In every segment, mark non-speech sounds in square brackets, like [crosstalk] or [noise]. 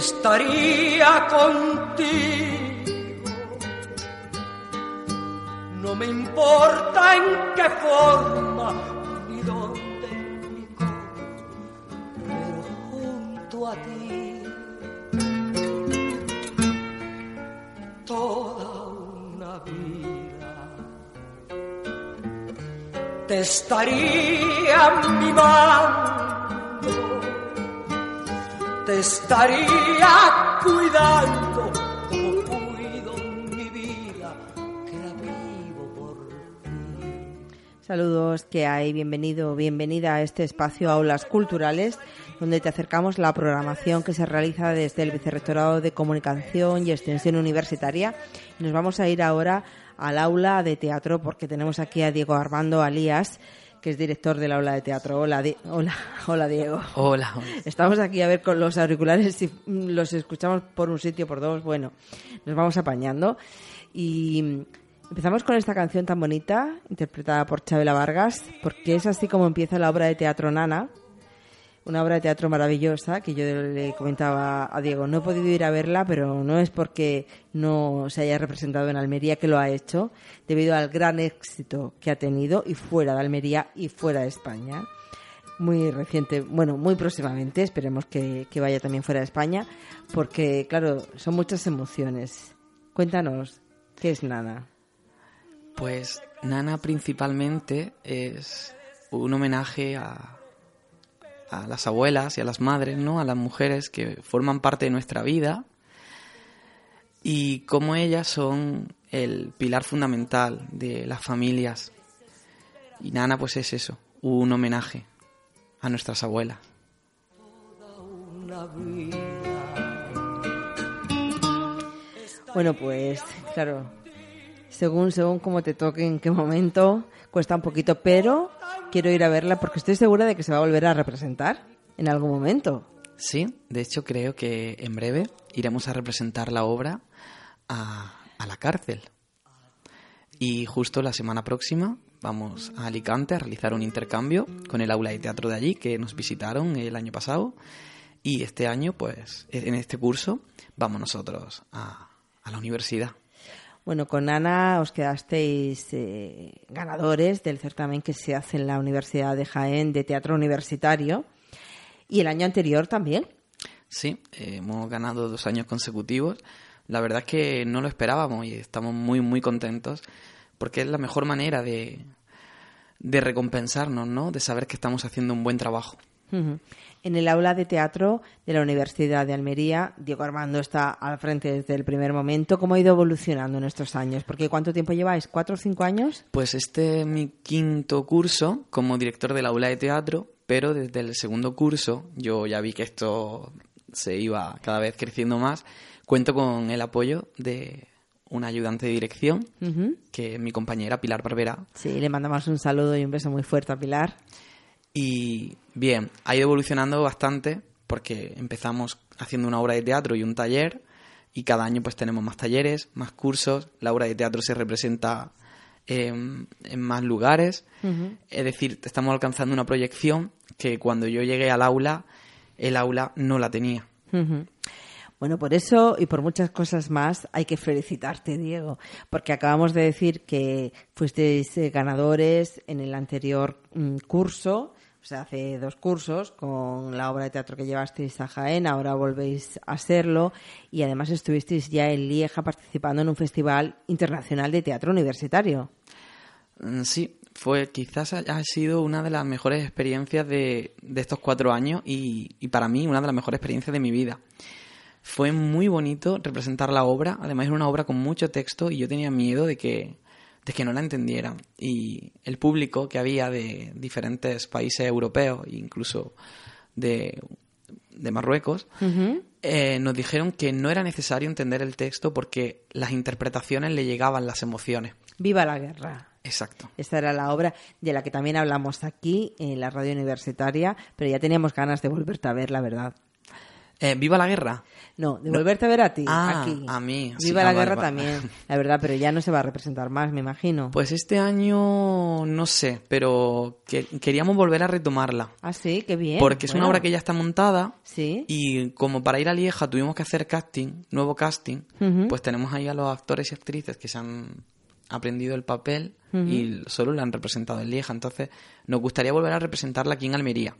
Estaría contigo, no me importa en qué forma ni dónde ni cómo, pero junto a ti toda una vida te estaría mimando, estaría cuidando como mi vida, que la vivo por ti. Saludos, que hay? Bienvenido, bienvenida a este espacio Aulas Culturales, donde te acercamos la programación que se realiza desde el Vicerrectorado de Comunicación y Extensión Universitaria. Nos vamos a ir ahora al aula de teatro porque tenemos aquí a Diego Armando Alías, que es director del aula de teatro. Hola, Di- hola, hola Diego. Hola. Estamos aquí a ver con los auriculares si los escuchamos por un sitio, por dos. Bueno, nos vamos apañando. Y empezamos con esta canción tan bonita, interpretada por Chabela Vargas, porque es así como empieza la obra de teatro Nana. Una obra de teatro maravillosa que yo le comentaba a Diego. No he podido ir a verla, pero no es porque no se haya representado en Almería que lo ha hecho, debido al gran éxito que ha tenido y fuera de Almería y fuera de España muy reciente, bueno, muy próximamente, esperemos que, que vaya también fuera de España, porque, claro, son muchas emociones. Cuéntanos, ¿qué es Nana? Pues Nana principalmente es un homenaje a, a las abuelas y a las madres, ¿no? A las mujeres que forman parte de nuestra vida y cómo ellas son el pilar fundamental de las familias. Y Nana pues es eso, un homenaje a nuestras abuelas. Bueno, pues, claro, según, según cómo te toque, en qué momento, cuesta un poquito, pero quiero ir a verla porque estoy segura de que se va a volver a representar en algún momento. Sí, de hecho creo que en breve iremos a representar la obra a, la cárcel. Y justo la semana próxima vamos a Alicante a realizar un intercambio con el aula de teatro de allí que nos visitaron el año pasado. Y este año, pues, en este curso, vamos nosotros a la universidad. Bueno, con Ana os quedasteis eh, ganadores del certamen que se hace en la Universidad de Jaén de Teatro Universitario y el año anterior también. Sí, eh, hemos ganado dos años consecutivos. La verdad es que no lo esperábamos y estamos muy, muy contentos porque es la mejor manera de, de recompensarnos, ¿no? De saber que estamos haciendo un buen trabajo. Ujú. En el aula de teatro de la Universidad de Almería, Diego Armando está al frente desde el primer momento. ¿Cómo ha ido evolucionando en estos años? Porque ¿cuánto tiempo lleváis? ¿Cuatro o cinco años? Pues este es mi quinto curso como director del aula de teatro, pero desde el segundo curso yo ya vi que esto se iba cada vez creciendo más. Cuento con el apoyo de una ayudante de dirección, Ujú. que es mi compañera Pilar Barbera, Sí, le mandamos un saludo y un beso muy fuerte a Pilar. Y bien, ha ido evolucionando bastante porque empezamos haciendo una obra de teatro y un taller y cada año pues tenemos más talleres, más cursos, la obra de teatro se representa en, en más lugares, es decir, estamos alcanzando una proyección que cuando yo llegué al aula, el aula no la tenía. Bueno, por eso y por muchas cosas más hay que felicitarte, Diego, porque acabamos de decir que fuisteis eh, ganadores en el anterior mm, curso, sea, hace dos cursos con la obra de teatro que llevasteis a Jaén, ahora volvéis a serlo y además estuvisteis ya en Lieja participando en un festival internacional de teatro universitario. Mm, Sí, fue quizás ha sido una de las mejores experiencias de, de estos cuatro años y, y para mí una de las mejores experiencias de mi vida. Fue muy bonito representar la obra, además era una obra con mucho texto y yo tenía miedo de que, de que no la entendieran. Y el público que había de diferentes países europeos, incluso de, de Marruecos, eh, nos dijeron que no era necesario entender el texto porque las interpretaciones le llegaban las emociones. Viva la guerra. Exacto. Esta era la obra de la que también hablamos aquí en la radio universitaria, pero ya teníamos ganas de volverte a ver, la verdad. Eh, ¿Viva la guerra? No, de volverte a ver a ti, Ah, aquí. a mí, sí, Viva ah, la vale, guerra vale. también, la verdad, pero ya no se va a representar más, me imagino. Pues este año no sé, pero que- queríamos volver a retomarla. ah, sí, qué bien. Porque es una obra que ya está montada Sí. y como para ir a Lieja tuvimos que hacer casting, nuevo casting, pues tenemos ahí a los actores y actrices que se han aprendido el papel y solo la han representado en Lieja. Entonces nos gustaría volver a representarla aquí en Almería.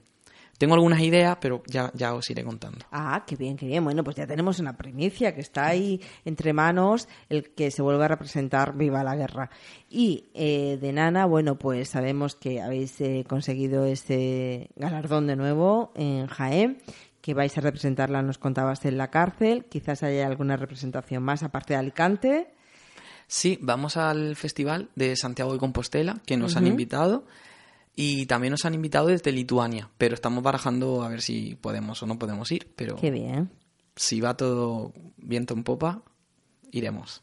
Tengo algunas ideas, pero ya, ya os iré contando. Ah, qué bien, qué bien. Bueno, pues ya tenemos una primicia que está ahí entre manos, el que se vuelva a representar Viva la Guerra. Y eh, de Nana, bueno, pues sabemos que habéis eh, conseguido ese galardón de nuevo en Jaén, que vais a representarla, nos contabas, en la cárcel. Quizás haya alguna representación más aparte de Alicante. Sí, vamos al festival de Santiago de Compostela, que nos han invitado. Y también nos han invitado desde Lituania, pero estamos barajando a ver si podemos o no podemos ir. Pero Qué bien. si va todo viento en popa, iremos.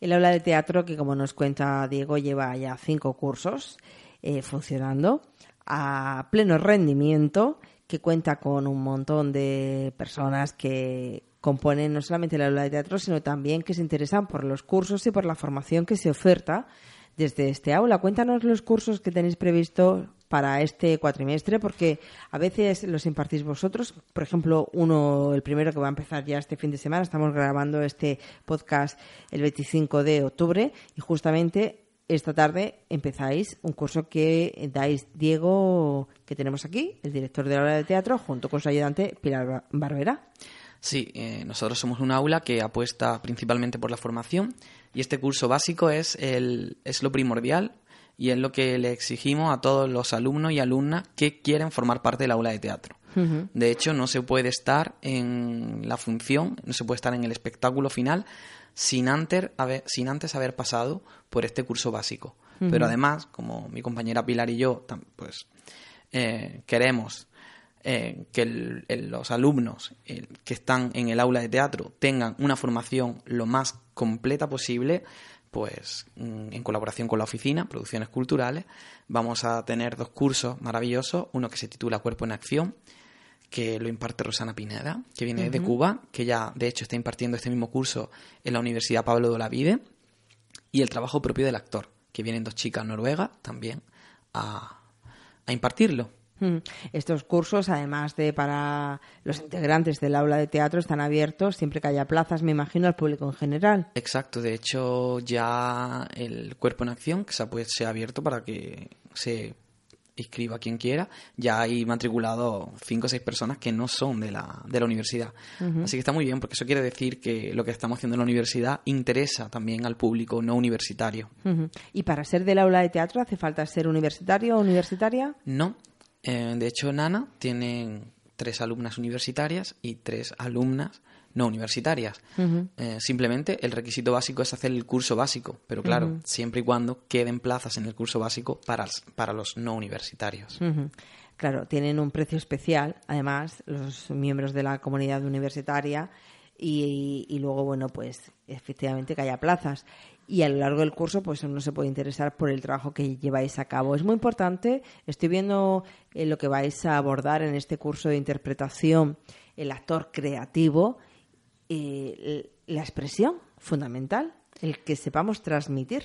El aula de teatro, que como nos cuenta Diego, lleva ya cinco cursos eh, funcionando a pleno rendimiento, que cuenta con un montón de personas que componen no solamente el aula de teatro, sino también que se interesan por los cursos y por la formación que se oferta desde este aula. Cuéntanos los cursos que tenéis previsto para este cuatrimestre, porque a veces los impartís vosotros. Por ejemplo, uno, el primero que va a empezar ya este fin de semana, estamos grabando este podcast el 25 de octubre y justamente esta tarde empezáis un curso que dais Diego, que tenemos aquí, el director de la aula de teatro, junto con su ayudante Pilar Bar- Barbera. Sí, eh, nosotros somos un aula que apuesta principalmente por la formación y este curso básico es, el, es lo primordial y es lo que le exigimos a todos los alumnos y alumnas que quieren formar parte del aula de teatro. De hecho, no se puede estar en la función, no se puede estar en el espectáculo final sin antes haber, sin antes haber pasado por este curso básico. Pero además, como mi compañera Pilar y yo, pues eh, queremos eh, que el- el- los alumnos eh, que están en el aula de teatro tengan una formación lo más completa posible, pues mm, en colaboración con la oficina, Producciones Culturales, vamos a tener dos cursos maravillosos, uno que se titula Cuerpo en Acción, que lo imparte Rosana Pineda, que viene de Cuba, que ya de hecho está impartiendo este mismo curso en la Universidad Pablo de Olavide, y el trabajo propio del actor, que vienen dos chicas noruegas también a, a impartirlo. Mm. Estos cursos, además de para los integrantes del aula de teatro, están abiertos siempre que haya plazas, me imagino, al público en general. Exacto, de hecho ya el cuerpo en acción que se ha, pues, se ha abierto para que se inscriba quien quiera, ya hay matriculado cinco o seis personas que no son de la, de la universidad. Así que está muy bien, porque eso quiere decir que lo que estamos haciendo en la universidad interesa también al público no universitario. ¿Y para ser del aula de teatro hace falta ser universitario o universitaria? No, eh, de hecho Nana tiene tres alumnas universitarias y tres alumnas no universitarias. Eh, simplemente el requisito básico es hacer el curso básico, pero claro, siempre y cuando queden plazas en el curso básico para, para los no universitarios. Claro, tienen un precio especial, además, los miembros de la comunidad universitaria y, y luego, bueno, pues efectivamente que haya plazas. Y a lo largo del curso, pues uno se puede interesar por el trabajo que lleváis a cabo. Es muy importante, estoy viendo eh, lo que vais a abordar en este curso de interpretación, el actor creativo, eh, la expresión fundamental, el que sepamos transmitir.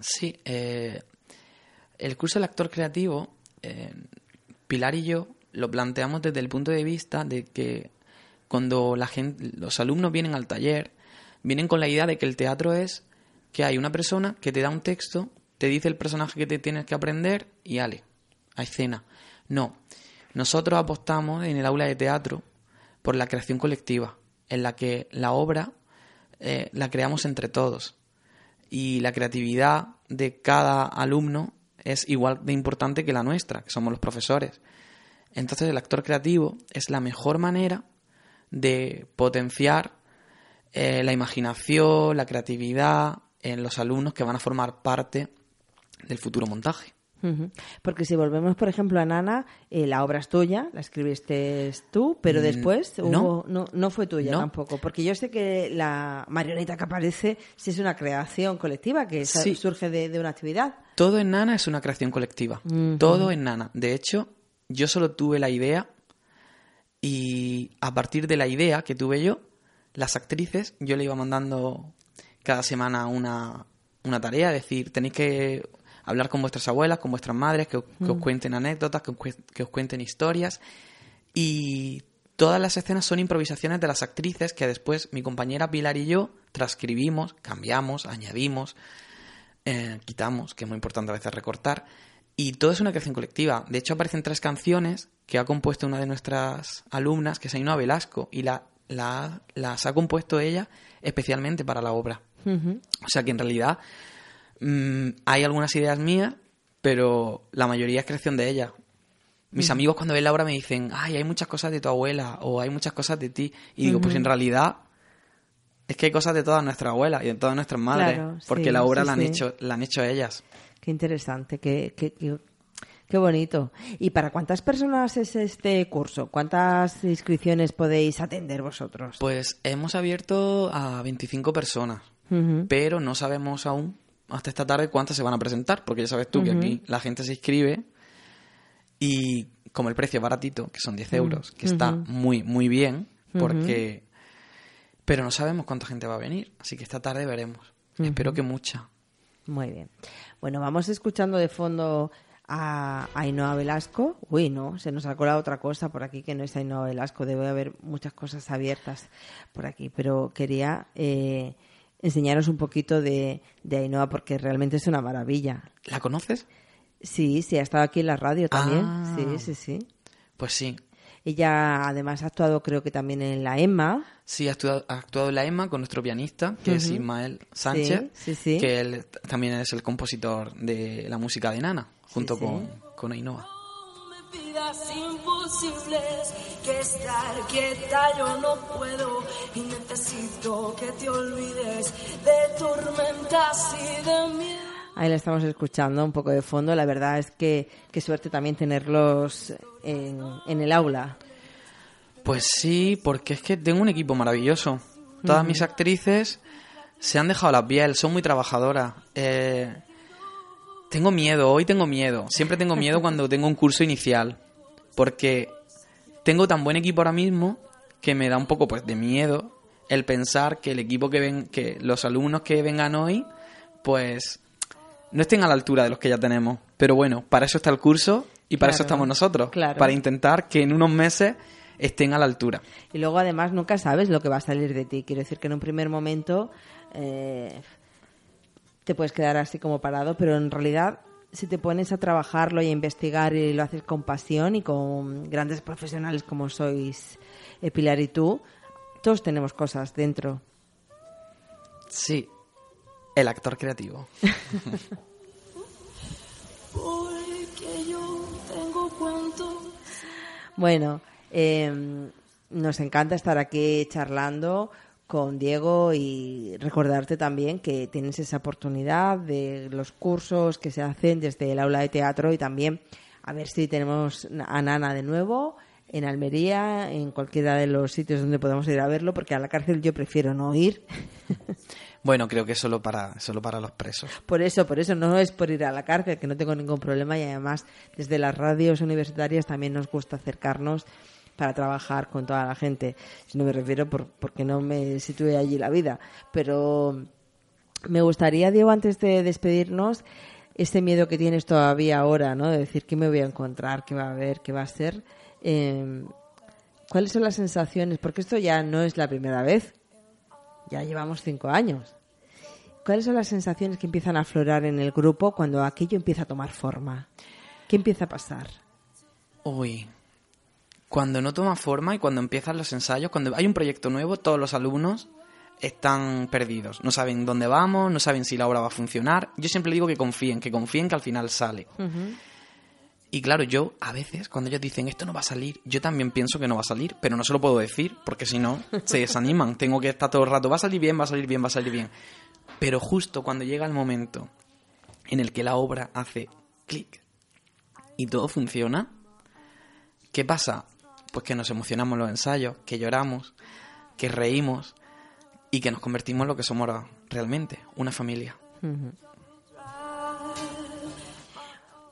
Sí, eh, el curso del actor creativo, eh, Pilar y yo lo planteamos desde el punto de vista de que cuando la gente, los alumnos vienen al taller, vienen con la idea de que el teatro es que hay una persona que te da un texto, te dice el personaje que te tienes que aprender y ale, a escena. No, nosotros apostamos en el aula de teatro por la creación colectiva, en la que la obra eh, la creamos entre todos y la creatividad de cada alumno es igual de importante que la nuestra, que somos los profesores. Entonces el actor creativo es la mejor manera de potenciar eh, la imaginación, la creatividad en los alumnos que van a formar parte del futuro montaje. Porque si volvemos, por ejemplo, a Nana, eh, la obra es tuya, la escribiste tú, pero Mm, después no. hubo- no, no fue tuya No. tampoco. Porque yo sé que la marioneta que aparece sí es una creación colectiva que Sí. surge de, de una actividad. Todo en Nana es una creación colectiva. Todo en Nana. De hecho, yo solo tuve la idea Y a partir de la idea que tuve yo, las actrices, yo le iba mandando cada semana una, una tarea, es decir, tenéis que hablar con vuestras abuelas, con vuestras madres, que, os- os cuenten anécdotas, que que os cuenten historias. Y todas las escenas son improvisaciones de las actrices que después mi compañera Pilar y yo transcribimos, cambiamos, añadimos, eh, quitamos, que es muy importante a veces recortar. Y todo es una creación colectiva. De hecho, aparecen tres canciones que ha compuesto una de nuestras alumnas, que es Ainhoa Velasco, y la, la- las ha compuesto ella especialmente para la obra. O sea que en realidad mm, hay algunas ideas mías, pero la mayoría es creación de ella. Mis amigos cuando ven la obra me dicen, ay, hay muchas cosas de tu abuela o hay muchas cosas de ti. Y digo, pues en realidad es que hay cosas de todas nuestras abuelas y de todas nuestras madres, Claro, porque sí, la obra sí, la, han sí. hecho, la han hecho ellas. Qué interesante, qué, qué, qué, qué bonito. ¿Y para cuántas personas es este curso? ¿Cuántas inscripciones podéis atender vosotros? Pues hemos abierto a 25 personas, Pero no sabemos aún hasta esta tarde cuántas se van a presentar, porque ya sabes tú que aquí la gente se inscribe y como el precio es baratito, que son 10 euros, que está muy, muy bien, porque... Pero no sabemos cuánta gente va a venir, así que esta tarde veremos. Espero que mucha. Muy bien. Bueno, vamos escuchando de fondo a Ainhoa Velasco. Uy, no, se nos ha colado otra cosa por aquí que no es Ainhoa Velasco. Debe haber muchas cosas abiertas por aquí, pero quería eh, enseñaros un poquito de, de Ainhoa porque realmente es una maravilla. ¿La conoces? Sí, sí, ha estado aquí en la radio también. Ah. Sí, sí, sí. Pues sí. Ella además ha actuado creo que también en la EMMA. Sí, ha actuado, ha actuado en la EMA con nuestro pianista, que es Ismael Sánchez, Sí, sí, sí. que él también es el compositor de la música de Nana, junto con, con Ainhoa. Pidas imposibles, que estar quieta yo no puedo y necesito que te olvides de tormentas y de miedo. Ahí la estamos escuchando un poco de fondo. La verdad es que qué suerte también tenerlos en, en el aula. Pues sí, porque es que tengo un equipo maravilloso. Todas mis actrices se han dejado la piel, son muy trabajadoras. Eh, tengo miedo, hoy tengo miedo. Siempre tengo miedo cuando [laughs] tengo un curso inicial. Porque tengo tan buen equipo ahora mismo que me da un poco pues de miedo el pensar que el equipo que ven, que los alumnos que vengan hoy, pues no estén a la altura de los que ya tenemos. Pero bueno, para eso está el curso y para eso estamos nosotros. claro. Para intentar que en unos meses estén a la altura. Y luego además nunca sabes lo que va a salir de ti. Quiero decir que en un primer momento eh, te puedes quedar así como parado, pero en realidad si te pones a trabajarlo y a investigar y lo haces con pasión y con grandes profesionales como sois eh, Pilar y tú, todos tenemos cosas dentro. Sí, el actor creativo. Porque yo tengo cuentos. Bueno, eh, nos encanta estar aquí charlando con Diego y recordarte también que tienes esa oportunidad de los cursos que se hacen desde el aula de teatro y también a ver si tenemos a Nana de nuevo en Almería, en cualquiera de los sitios donde podamos ir a verlo, porque a la cárcel yo prefiero no ir. [laughs] Bueno, creo que es solo para, solo para los presos. Por eso, por eso no es por ir a la cárcel, que no tengo ningún problema y además desde las radios universitarias también nos gusta acercarnos para trabajar con toda la gente. Si no me refiero por, porque no me sitúe allí la vida. Pero me gustaría, Diego, antes de despedirnos, ese miedo que tienes todavía ahora, ¿no? De decir qué me voy a encontrar, qué va a haber, qué va a ser. Eh, ¿Cuáles son las sensaciones? Porque esto ya no es la primera vez. Ya llevamos cinco años. ¿Cuáles son las sensaciones que empiezan a aflorar en el grupo cuando aquello empieza a tomar forma? ¿Qué empieza a pasar? Uy, cuando no toma forma y cuando empiezan los ensayos, cuando hay un proyecto nuevo, todos los alumnos están perdidos. No saben dónde vamos, no saben si la obra va a funcionar. Yo siempre digo que confíen, que confíen que al final sale. Y claro, yo a veces, cuando ellos dicen esto no va a salir, yo también pienso que no va a salir, pero no se lo puedo decir, porque si no, [laughs] se desaniman. Tengo que estar todo el rato, va a salir bien, va a salir bien, va a salir bien. Pero justo cuando llega el momento en el que la obra hace clic y todo funciona, ¿qué pasa? Pues que nos emocionamos los ensayos, que lloramos, que reímos y que nos convertimos en lo que somos ahora realmente, una familia.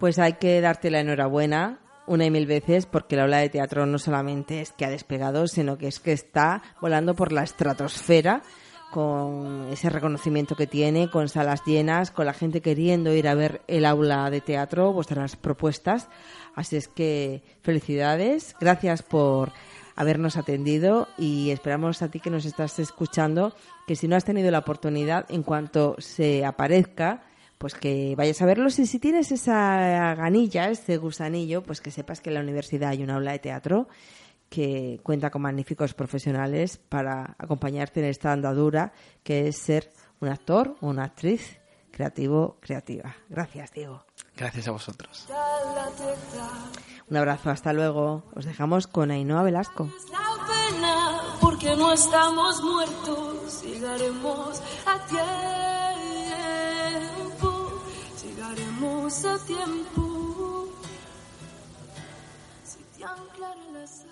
Pues hay que darte la enhorabuena una y mil veces porque la ola de teatro no solamente es que ha despegado, sino que es que está volando por la estratosfera con ese reconocimiento que tiene, con salas llenas, con la gente queriendo ir a ver el aula de teatro, vuestras propuestas. Así es que felicidades, gracias por habernos atendido y esperamos a ti que nos estás escuchando que si no has tenido la oportunidad, en cuanto se aparezca, pues que vayas a verlos y si tienes esa ganilla, ese gusanillo, pues que sepas que en la universidad hay una aula de teatro que cuenta con magníficos profesionales para acompañarte en esta andadura que es ser un actor o una actriz creativo, creativa. Gracias, Diego. Gracias a vosotros. Un abrazo, hasta luego. Os dejamos con Ainhoa Velasco. porque no estamos muertos, llegaremos a tiempo llegaremos a tiempo. Si te anclara la sal.